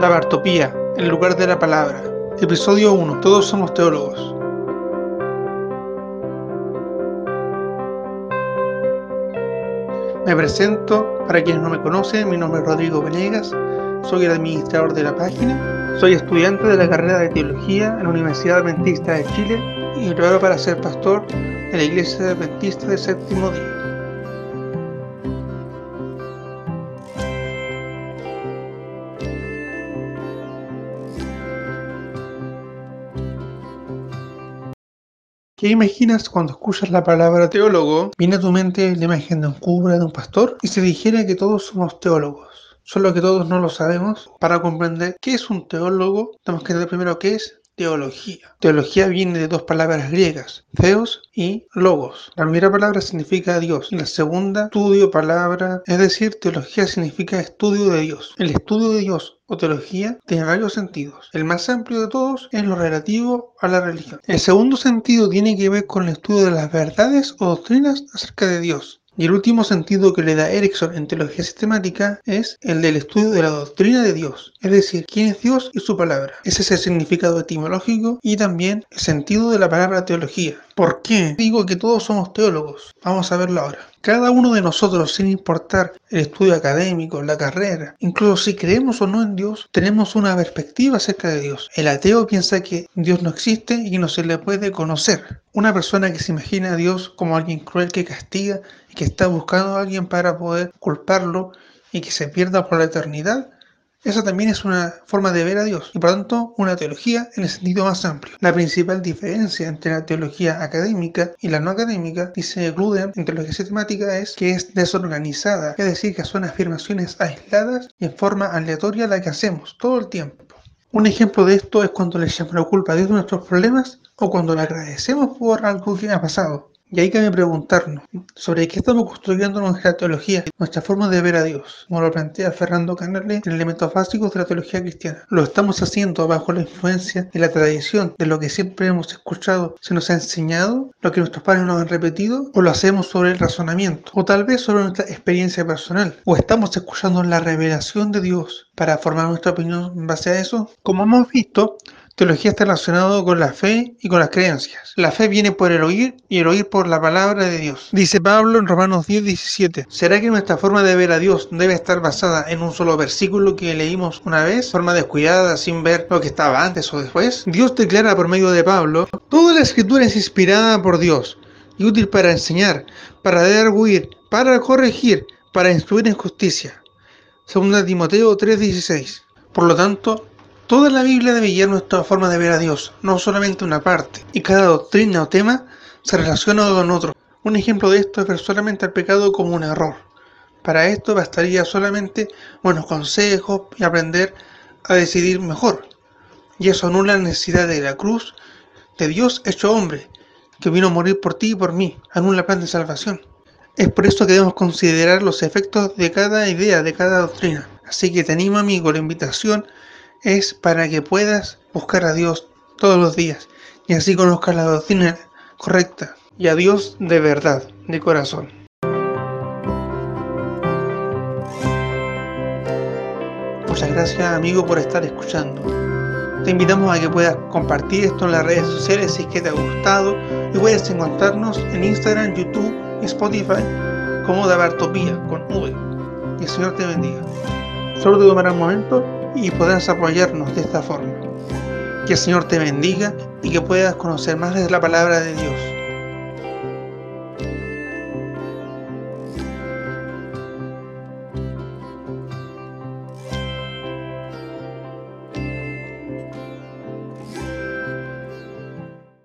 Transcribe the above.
La Bartopía, el lugar de la palabra. Episodio 1. Todos somos teólogos. Me presento, para quienes no me conocen, mi nombre es Rodrigo Venegas, soy el administrador de la página, soy estudiante de la carrera de Teología en la Universidad Adventista de Chile y me preparo para ser pastor de la Iglesia Adventista del Séptimo Día. ¿Qué imaginas cuando escuchas la palabra teólogo? Viene a tu mente la imagen de un cura, de un pastor, y se dijera que todos somos teólogos. Solo que todos no lo sabemos. Para comprender qué es un teólogo, tenemos que entender primero qué es teología. Teología viene de dos palabras griegas, theos y logos. La primera palabra significa Dios y la segunda estudio, palabra, es decir, teología significa estudio de Dios. El estudio de Dios teología tiene varios sentidos. El más amplio de todos es lo relativo a la religión. El segundo sentido tiene que ver con el estudio de las verdades o doctrinas acerca de Dios. Y el último sentido que le da Erickson en teología sistemática es el del estudio de la doctrina de Dios, es decir, quién es Dios y su palabra. Ese es el significado etimológico y también el sentido de la palabra teología. ¿Por qué digo que todos somos teólogos? Vamos a verlo ahora. Cada uno de nosotros, sin importar el estudio académico, la carrera, incluso si creemos o no en Dios, tenemos una perspectiva acerca de Dios. El ateo piensa que Dios no existe y que no se le puede conocer. Una persona que se imagina a Dios como alguien cruel que castiga y que está buscando a alguien para poder culparlo y que se pierda por la eternidad, esa también es una forma de ver a Dios y por tanto una teología en el sentido más amplio. La principal diferencia entre la teología académica y la no académica, dice Gruden en teología sistemática, es que es desorganizada, es decir, que son afirmaciones aisladas y en forma aleatoria la que hacemos todo el tiempo. Un ejemplo de esto es cuando le echamos la culpa a Dios de nuestros problemas o cuando le agradecemos por algo que ha pasado. Y hay que preguntarnos sobre qué estamos construyendo nuestra teología, nuestra forma de ver a Dios, como lo plantea Fernando Canale en elementos básicos de la teología cristiana. ¿Lo estamos haciendo bajo la influencia de la tradición, de lo que siempre hemos escuchado, se nos ha enseñado, lo que nuestros padres nos han repetido, o lo hacemos sobre el razonamiento, o tal vez sobre nuestra experiencia personal, o estamos escuchando la revelación de Dios para formar nuestra opinión en base a eso? Como hemos visto, Teología está relacionado con la fe y con las creencias. La fe viene por el oír y el oír por la palabra de Dios. Dice Pablo en Romanos 10, 17. ¿Será que nuestra forma de ver a Dios debe estar basada en un solo versículo que leímos una vez, forma descuidada, sin ver lo que estaba antes o después? Dios declara por medio de Pablo, toda la escritura es inspirada por Dios y útil para enseñar, para huir, para corregir, para instruir en justicia. Segunda Timoteo 3:16. Por lo tanto, Toda la Biblia debe guiar nuestra forma de ver a Dios, no solamente una parte, y cada doctrina o tema se relaciona con otro. Un ejemplo de esto es ver solamente al pecado como un error. Para esto bastaría solamente buenos consejos y aprender a decidir mejor. Y eso anula la necesidad de la cruz de Dios hecho hombre, que vino a morir por ti y por mí, anula el plan de salvación. Es por eso que debemos considerar los efectos de cada idea, de cada doctrina. Así que te animo amigo, la invitación es para que puedas buscar a Dios todos los días y así conozcas la doctrina correcta y a Dios de verdad, de corazón. Muchas gracias amigo por estar escuchando. Te invitamos a que puedas compartir esto en las redes sociales si es que te ha gustado y puedes encontrarnos en Instagram, YouTube y Spotify como Dabartopía con V. Y el Señor te bendiga. Solo te tomará un momento y podrás apoyarnos de esta forma. Que el Señor te bendiga y que puedas conocer más de la palabra de Dios.